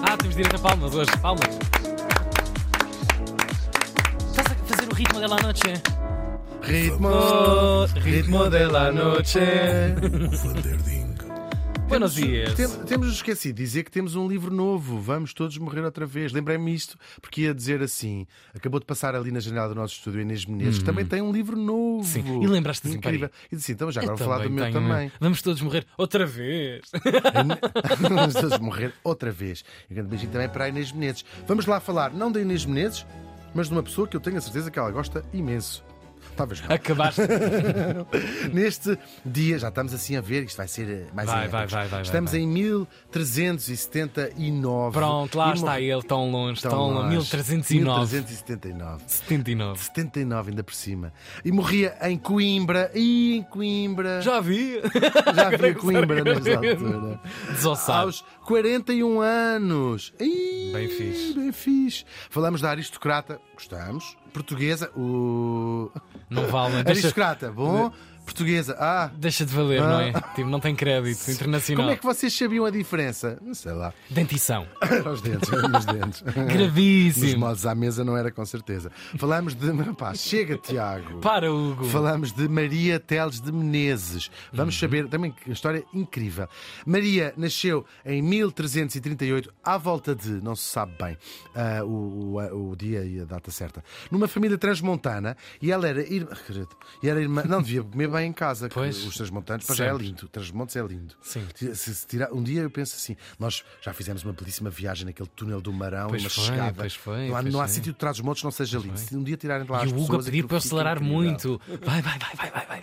Ah, temos direito a palmas hoje. Palmas. Estás a fazer o ritmo da noite? Ritmo, ritmo de la noche. Buenos dias. Tem- temos esquecido de dizer que temos um livro novo. Vamos todos morrer outra vez. Lembrei-me isto porque ia dizer assim: acabou de passar ali na janela do nosso estúdio Inês Menezes, que também tem um livro novo. Uhum. Sim. E lembraste assim, Incrível. E disse: então, já agora vou falar do meu tenho, também. Vamos todos morrer outra vez. Vamos todos morrer outra vez. E um grande beijinho também para a Inês Menezes. Vamos lá falar, não da Inês Menezes, mas de uma pessoa que eu tenho a certeza que ela gosta imenso. Talvez não. Acabaste. Neste dia, já estamos assim a ver, isto vai ser eh, mais Vai, em vai, vai, vai, Estamos vai. em 1379. Pronto, lá E está ele, tão longe, Tão tão longe. longe. 1309. 1379. 79. 79 ainda por cima. E morria em Coimbra. E em Coimbra. Já vi. Já havia Coimbra nesta altura. Desossado. Aos 41 anos. Ih, Bem fixe. Bem fixe. Falamos da aristocrata. Gostamos. Portuguesa. O... Não vale, deixa, Aristocrata. Bom. Portuguesa. Ah. deixa de valer, não é? Tipo, não tem crédito internacional. Como é que vocês sabiam a diferença? Não sei lá. Dentição. Os dentes, os dentes. Nos Gravíssimo. modos à mesa não era com certeza. Falamos de. Pá, chega, Tiago. Para, Hugo. Falamos de Maria Teles de Menezes. Vamos Uhum. saber também que história incrível. Maria nasceu em 1338, à volta de, não se sabe bem ah, o, o- o dia e a data certa, numa família transmontana e ela era irmã. E era irmã. Não devia comer bem em casa. Pois. Os transmontanos, para já é lindo. Transmontes é lindo. Sim. Se, se tirar, um dia eu penso assim: nós já fizemos uma belíssima viagem naquele túnel do Marão, Pois uma foi, chegada. pois foi, não há, não há sítio de trás dos montes não seja lindo. Se um dia tirarem de lá as E o Hugo a pessoas, pedir aquilo para eu acelerar muito. Vai, vai, vai, vai, vai, vai.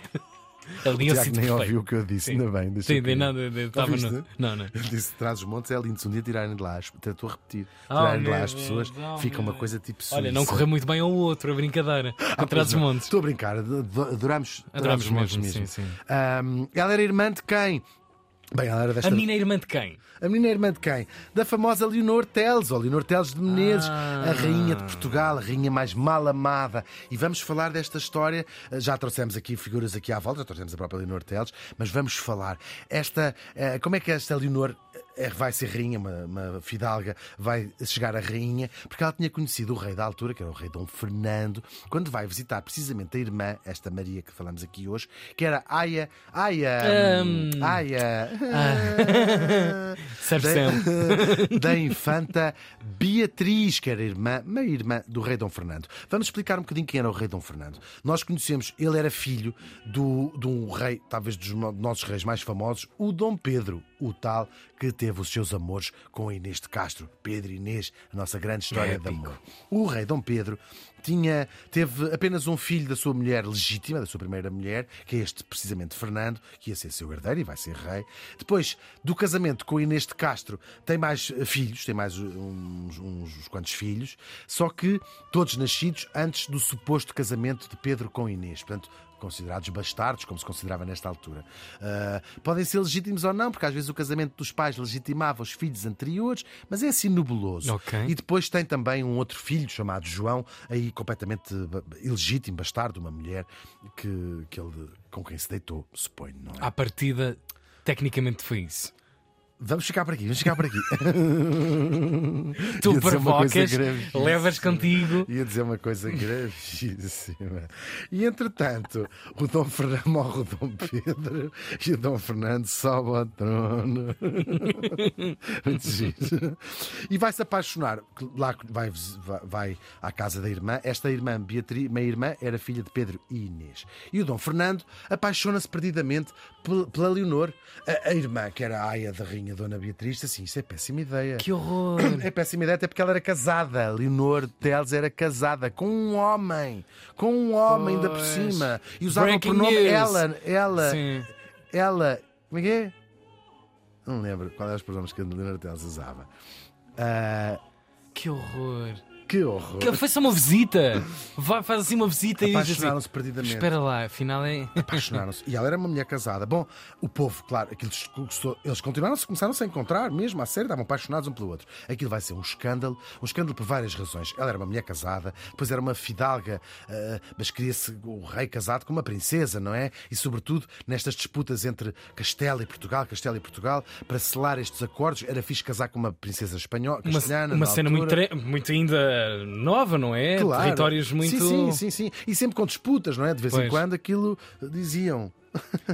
Ali O eu Tiago sinto nem ouviu o que eu disse, Sim. ainda bem. deixa Sim, nem nada. Estava no. Não, não. Ele disse: traz os montes é lindo. Se um dia tirarem de lá, estou a repetir, Oh, tirarem de lá as pessoas, fica uma coisa tipo Olha, não Suíça. correu muito bem ao outro, a brincadeira. Atrás dos Pois não. montes. Estou a brincar, ad- ad- adoramos, Adoramos os montes mesmo, mesmo. sim, sim. Ahm, ela era irmã de quem? Bem, desta. A menina é irmã de quem? A menina é irmã de quem? Da famosa Leonor Teles, ou Leonor Teles de Menezes, Ah. a rainha de Portugal, a rainha mais mal amada. E vamos falar desta história. Já trouxemos aqui figuras aqui à volta, já trouxemos a própria Leonor Teles, mas vamos falar. Esta, eh, como é que esta Leonor vai ser rainha, uma, uma fidalga, vai chegar a rainha, porque ela tinha conhecido o rei da altura, que era o rei Dom Fernando, quando vai visitar precisamente a irmã, esta Maria que falamos aqui hoje, que era Aya. Aya. Hum. Aya. Serve da, da infanta Beatriz, que era irmã, meia-irmã do rei Dom Fernando. Vamos explicar um bocadinho quem era o rei Dom Fernando. Nós conhecemos, ele era filho do, de um rei, talvez dos no- nossos reis mais famosos, o Dom Pedro, o tal que teve os seus amores com Inês de Castro. Pedro e Inês, a nossa grande história de Épico. amor. O rei Dom Pedro tinha, teve apenas um filho da sua mulher legítima, da sua primeira mulher, que é este precisamente Fernando, que ia ser seu herdeiro e vai ser rei. Depois do casamento com Inês de Castro, tem mais eh, filhos, tem mais uns, uns, uns quantos filhos, só que todos nascidos antes do suposto casamento de Pedro com Inês. Portanto, considerados bastardos, como se considerava nesta altura. Ah, podem ser legítimos ou não, porque às vezes o casamento dos pais legitimava os filhos anteriores, mas é assim nebuloso. Ok. E depois tem também um outro filho chamado João, aí completamente ilegítimo, bastardo, uma mulher que, que ele, com quem se deitou, suponho, não é? À partida, tecnicamente foi isso. Vamos ficar por aqui, vamos ficar por aqui. Tu provocas, levas contigo. Ia dizer uma coisa gravíssima. E entretanto, o Dom Fernando morre o Dom Pedro e o Dom Fernando sobe ao trono. Muito giro. E vai se apaixonar. Lá vai, vai, à casa da irmã. Esta irmã, Beatriz, minha irmã, era filha de Pedro e Inês. E o Dom Fernando apaixona-se perdidamente pel- pela Leonor, a, a irmã, que era a aia da rainha Dona Beatriz. Assim, isso é péssima ideia. Que horror. É péssima ideia, até porque ela era casada. Leonor Teles era casada com um homem. Com um homem ainda por cima. E usava Breaking o pronome news. ela. Ela. Sim. Ela. Como é que é? Não lembro qual eram os pronomes que a Leonor Teles usava. Ah, Que horror. Que horror. Que Foi só uma visita. Vai, faz assim uma visita e assim. Apaixonaram-se perdidamente. Espera lá, afinal é. Apaixonaram-se. E ela era uma mulher casada. Bom, o povo, claro, aquilo discursou- eles continuaram começaram-se a encontrar mesmo, à sério, estavam apaixonados um pelo outro. Aquilo vai ser um escândalo, um escândalo por várias razões. Ela era uma mulher casada, depois era uma fidalga, ah, mas queria-se o rei casado com uma princesa, não é? E sobretudo nestas disputas entre Castela e Portugal, Castela e Portugal, para selar estes acordos, era fixe casar com uma princesa espanhola, Uma, castelhana. uma na cena muito, altura. tre- muito ainda nova, não é? Claro. Territórios muito. Sim, sim, sim, sim. E sempre com disputas, não é? De vez em Pois. quando aquilo diziam.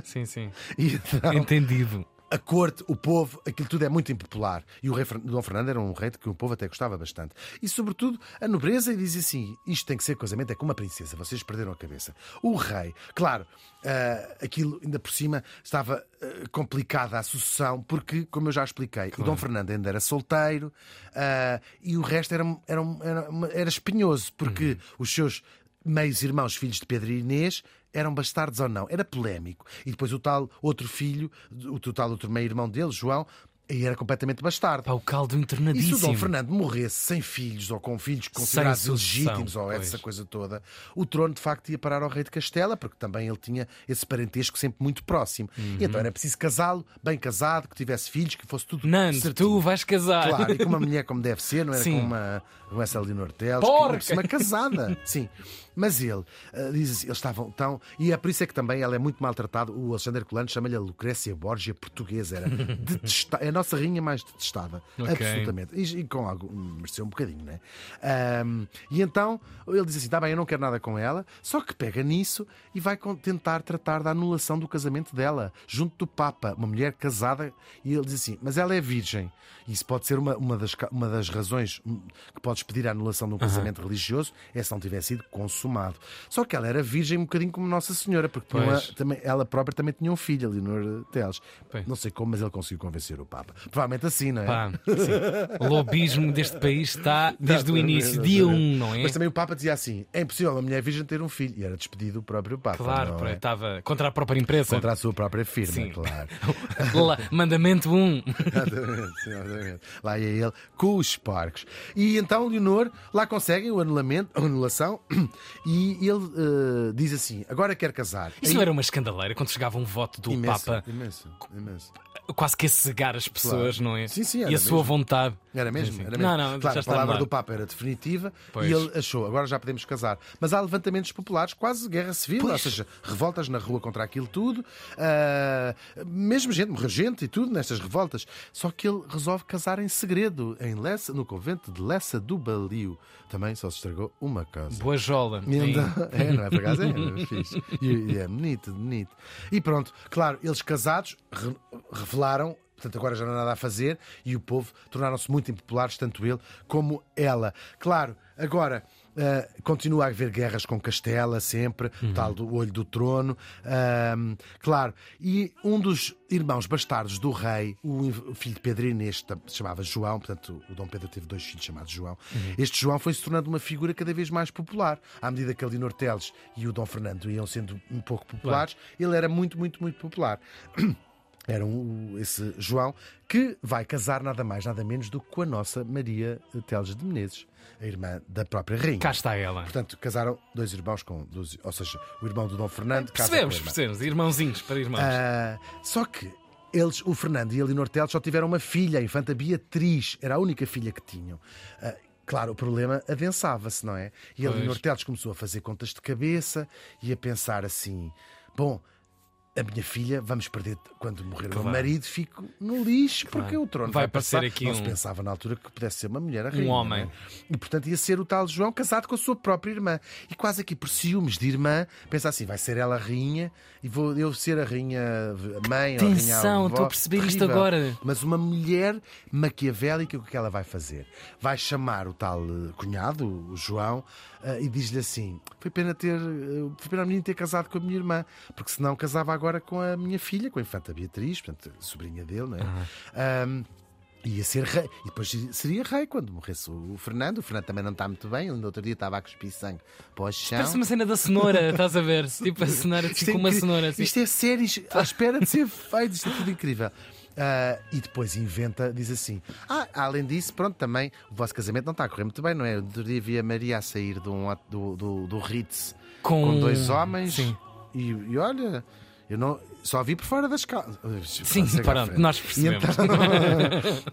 sim, sim. Então, Entendido. A corte, o povo, aquilo tudo é muito impopular. E o rei Dom Fernando era um rei de que o povo até gostava bastante. E, sobretudo, a nobreza e diz assim: isto tem que ser casamento, é com uma princesa, vocês perderam a cabeça. O rei, claro, ah, aquilo ainda por cima estava ah, complicada a sucessão, porque, como eu já expliquei, o Dom Fernando ainda era solteiro ah, e o resto era, era, era, era espinhoso, porque os seus meios irmãos, filhos de Pedro e Inês, eram bastardos ou não. Era polémico. E depois o tal outro filho, o tal outro meio-irmão dele, João, aí era completamente bastardo. Pá, o caldo E se o internadíssimo. Dom Fernando morresse sem filhos ou com filhos considerados sucessão, ilegítimos ou pois. essa coisa toda, o trono de facto ia parar ao rei de Castela, porque também ele tinha esse parentesco sempre muito próximo. Uhum. E então era preciso casá-lo, bem casado, que tivesse filhos, que fosse tudo Nando, certinho. tu vais casar. Claro, e com uma mulher como deve ser, não era Sim. com uma, com essa Leonor Teles, que cima casada. Sim. Mas ele ah, diz assim, eles estavam tão. E é por isso é que também ela é muito maltratada. O Alexandre Colano chama-lhe a Lucrécia Borgia portuguesa. Era detesta- é nossa rainha mais detestada. Ok. Absolutamente. E, e com algo. mereceu um bocadinho, né? Ahm, e então ele diz assim: está bem, eu não quero nada com ela, só que pega nisso e vai tentar tratar da anulação do casamento dela, junto do Papa, uma mulher casada. E ele diz assim: mas ela é virgem. Isso pode ser uma, uma, das, uma das razões hum, que podes pedir a anulação de um casamento religioso, é se não tivesse sido consumado. Só que ela era virgem um bocadinho como Nossa Senhora, porque uma- também, ela própria também tinha um filho, Leonor Teles. Não sei como, mas ele conseguiu convencer o Papa. Provavelmente assim, não é? Pá. O lobismo deste país está desde o Exatamente, início, dia 1, exatamente. não é? Mas também o Papa dizia assim: é impossível uma mulher virgem ter um filho. E era despedido o próprio Papa. Claro, é? estava contra a própria empresa. Contra a sua própria firma, Sim. claro. Lá, mandamento 1. Exatamente, sim, exatamente. Lá ia ele com os porcos. E então Leonor lá conseguem o anulamento, a anulação e ele eh, diz assim: agora quer casar. Isso Aí- não era uma escandaleira quando chegava um voto do imenso, Papa, Imenso, imenso. Quase que a cegar as pessoas, Claro. não é? Sim, sim, E a sua mesmo. vontade. Era mesmo? Era mesmo. Não, não, claro, a palavra do Papa era definitiva Pois. e ele achou, agora já podemos casar. Mas há levantamentos populares, quase guerra civil, ou seja, revoltas na rua contra aquilo tudo. ah, mesmo gente, morreu gente e tudo nestas revoltas. Só que ele resolve casar em segredo, em Lessa, no convento de Lessa do Balio. Também só se estragou uma casa. Boa jola. E então- é, não é por acaso? É, é fixe. E, e é bonito, bonito. E pronto, claro, eles casados re- revelaram. Portanto, agora já não há nada a fazer e o povo tornaram-se muito impopulares, tanto ele como ela. Claro, agora ah, continua a haver guerras com Castela, sempre, o tal do olho do trono. Ahm, claro, e um dos irmãos bastardos do rei, o filho de Pedro Inês, chamava João, portanto, o Dom Pedro teve dois filhos chamados João. Este João foi se tornando uma figura cada vez mais popular. À medida que a Leonor Teles e o Dom Fernando iam sendo um pouco populares, ele era muito, muito, muito popular. Era um, esse João que vai casar nada mais, nada menos do que com a nossa Maria Teles de Menezes, a irmã da própria rainha. Cá está ela. Portanto, casaram dois irmãos com. Dois, ou seja, o irmão do Dom Fernando a Percebemos, percebemos. Irmãozinhos para irmãos. Ah, só que eles, o Fernando e a Leonor Teles, só tiveram uma filha, a infanta Beatriz. Era a única filha que tinham. Ah, claro, o problema adensava-se, não é? E a Pois. Leonor Teles começou a fazer contas de cabeça e a pensar assim: bom. A minha filha, vamos perder quando morrer o Claro. meu marido, fico no lixo, porque o trono Vai vai, passar. aqui Não se um- pensava na altura que pudesse ser uma mulher a rainha, homem. não é? E portanto ia ser o tal João casado com a sua própria irmã. E quase aqui por ciúmes de irmã, pensa assim: vai ser ela a rainha e vou eu ser a rainha mãe ou a rainha Atenção, estou a perceber isto Terrível. agora. Mas uma mulher maquiavélica, o que ela vai fazer? Vai chamar o tal eh, cunhado, o João, e diz-lhe assim: foi pena ter, eh, foi pena a menina ter casado com a minha irmã, porque senão casava agora com a minha filha, com a infanta Beatriz, portanto, sobrinha dele, não é? Ahm, Ia ser rei. E depois seria rei quando morresse o Fernando. O Fernando também não está muito bem. No outro dia estava a cuspir sangue para o chão. Parece uma cena da cenoura, estás a ver? Tipo a cenoura, tipo é uma cenoura. Assim. Isto é séries à espera de ser feito. Isto é tudo incrível. Ah, e depois inventa, diz assim: Ah, além disso, pronto, também o vosso casamento não está a correr muito bem, não é? Outro dia vi a Maria a sair de um, do, do, do Ritz Com, com dois homens Sim, e, e olha, eu não só vi por fora das calças. sim pronto, nós E percebemos. então,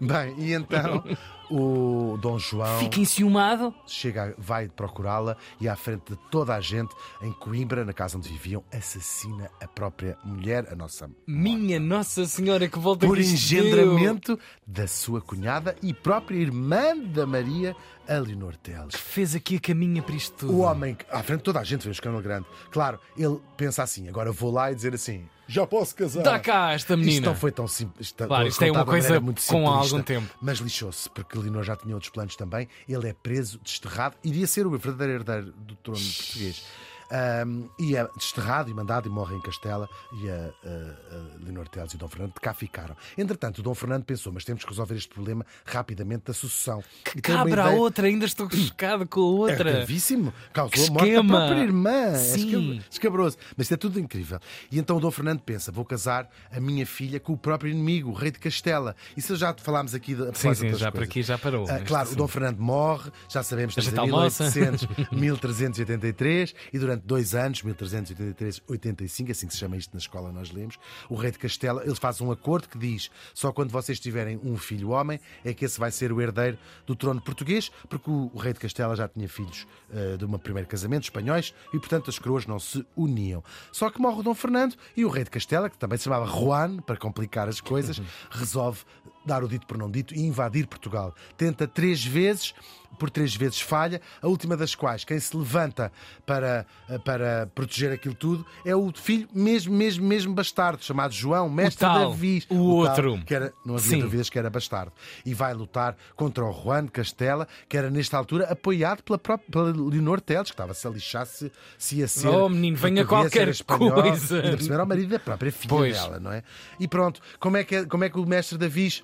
bem, e então o Dom João Fica enciumado. chega, vai procurá-la e à frente de toda a gente em Coimbra, na casa onde viviam, assassina a própria mulher, a nossa Minha Nossa Senhora que volta por que isto deu. engendramento da sua cunhada e própria irmã da Maria, a Leonor Teles. Fez aqui a caminha para isto tudo. O homem, que- à frente de toda a gente, vê um escândalo grande. Claro, ele pensa assim: agora vou lá e dizer assim: já posso casar. Dá cá esta menina. Isto não foi tão simples. Claro, isto é uma coisa muito com algum tempo. Mas lixou-se, porque Leonor já tinha outros planos também. Ele é preso, desterrado, iria ser o verdadeiro herdeiro do trono português. Ahm, e é desterrado e mandado e morre em Castela e a, a, a Leonor Teles e o Dom Fernando de cá ficaram. Entretanto, o Dom Fernando pensou, mas temos que resolver este problema rapidamente da sucessão. E tem uma Cabra a outra, ainda estou chocado com a é outra. gravíssimo. Causou Que a morte da própria irmã. Sim. É escab- escabroso. Mas isto é tudo incrível. E então o Dom Fernando pensa: vou casar a minha filha com o próprio inimigo, o rei de Castela. Isso já falámos aqui de, Sim, sim, já por coisas. aqui já parou. Ah, claro, sim. o Dom Fernando morre, já sabemos, estamos em almoça. 1800, 1383, e durante dois anos, 1383, 85, assim que se chama isto na escola, nós lemos, o rei de Castela, ele faz um acordo que diz: só quando vocês tiverem um filho homem é que esse vai ser o herdeiro do trono português, porque o, rei de Castela já tinha filhos ah, de um primeiro casamento, espanhóis, e portanto as coroas não se uniam. Só que morre o Dom Fernando e o rei de Castela, que também se chamava Juan, para complicar as coisas, resolve dar o dito por não dito e invadir Portugal. Tenta três vezes, por três vezes falha, a última das quais, quem se levanta para, para proteger aquilo tudo é o filho mesmo, mesmo, mesmo bastardo, chamado João, mestre tal, da Viz. o tal, outro. que era, não havia Sim. dúvidas que era bastardo. E vai lutar contra o Juan Castela, que era nesta altura apoiado pela própria pela Leonor Teles, que estava-se a lixar se, se ia ser. Oh, menino, venha qualquer espanhol. coisa. Ainda por cima era o marido da própria filha Pois. dela, não é? E pronto, como é que, é- como é que o mestre Davis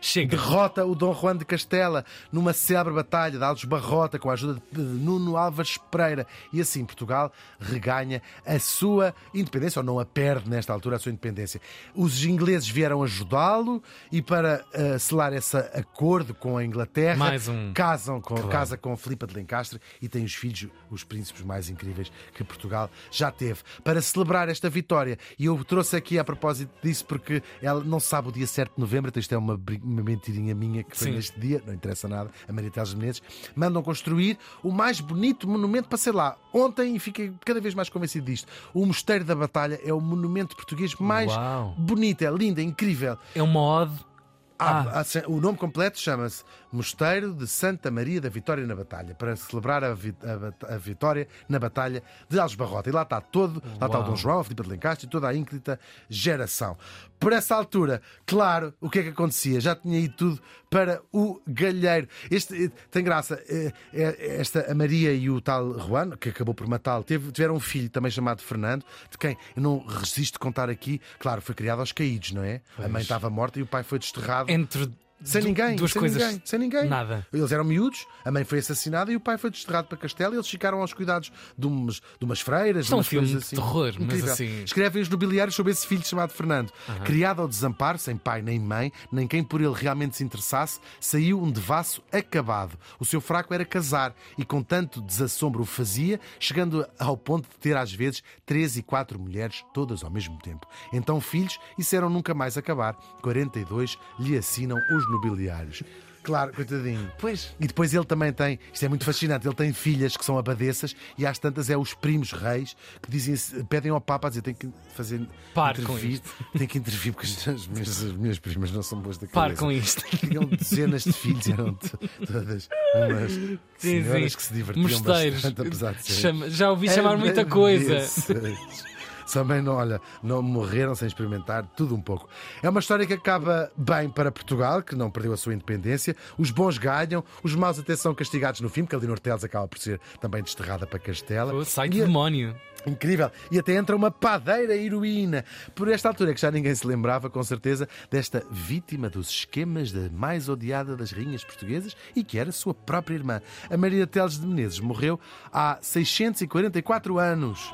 Chega. derrota o Dom Juan de Castela numa célebre batalha de Alves Barrota com a ajuda de Nuno Álvares Pereira e assim Portugal reganha a sua independência ou não a perde nesta altura a sua independência. Os ingleses vieram ajudá-lo e para eh, selar esse acordo com a Inglaterra Mais um. casam com, casa com Filipa de Lencastre e tem os filhos, os príncipes mais incríveis que Portugal já teve. Para celebrar esta vitória, e eu trouxe aqui a propósito disso porque ela não sabe o dia certo de novembro, então isto é uma, uma mentirinha minha que foi Sim. neste dia, não interessa nada, a Maria Teles Menezes, mandam construir o mais bonito monumento para ser lá. Ontem, e fiquei cada vez mais convencido disto, o Mosteiro da Batalha é o monumento português mais Uau. bonito, é lindo, é incrível. É uma ode. Ah, o nome completo chama-se Mosteiro de Santa Maria da Vitória na Batalha, para celebrar a, vi- a a vitória na Batalha de Alves Barrota. E lá está todo, lá está o Uau. Dom João, a Filipe de Lencastre e toda a ínclita geração. Por essa altura, claro, o que é que acontecia? Já tinha ido tudo para o galheiro. Este eh, tem graça, eh, eh, esta a Maria e o tal Juan, que acabou por matá-lo, tiveram um filho também chamado Fernando, de quem eu não resisto contar aqui. Claro, foi criado aos caídos, não é? A mãe estava morta e o pai foi desterrado. Entre Sem du- ninguém, duas sem coisas. ninguém, sem ninguém. Nada. Eles eram miúdos, a mãe foi assassinada e o pai foi desterrado para Castelo e eles ficaram aos cuidados de, umas, de umas freiras. Isto é um filme de assim. terror, mas Incrível. assim- Escrevem os nobiliários sobre esse filho chamado Fernando. Criado ao desamparo, sem pai nem mãe, nem quem por ele realmente se interessasse, saiu um devasso acabado. O seu fraco era casar e com tanto desassombro o fazia, chegando ao ponto de ter às vezes três e quatro mulheres, todas ao mesmo tempo. Então filhos, isso eram nunca mais acabar. 42 lhe assinam os nobiliários. Claro, coitadinho. Pois. E depois ele também tem, isto é muito fascinante, ele tem filhas que são abadesas e às tantas é os primos reis que dizem, pedem ao Papa a dizer tem que fazer com intervir, isto. tem que intervir porque as minhas, as minhas primas não são boas da cabeça. com isto. Tinham dezenas de filhos, eram todas umas Sim, senhoras sim. que se divertiam Mosteiros. bastante, apesar de serem Já ouvi chamar muita coisa. Também não, olha, não morreram sem experimentar tudo um pouco. É uma história que acaba bem para Portugal, que não perdeu a sua independência. Os bons ganham, os maus até são castigados no fim, porque a Leonor Teles acaba por ser também desterrada para Castela. Pô, Sai de demónio. Incrível. E até entra uma padeira heroína. Por esta altura que já ninguém se lembrava, com certeza, desta vítima dos esquemas da mais odiada das rainhas portuguesas e que era sua própria irmã. A Maria Teles de Menezes morreu há 644 anos.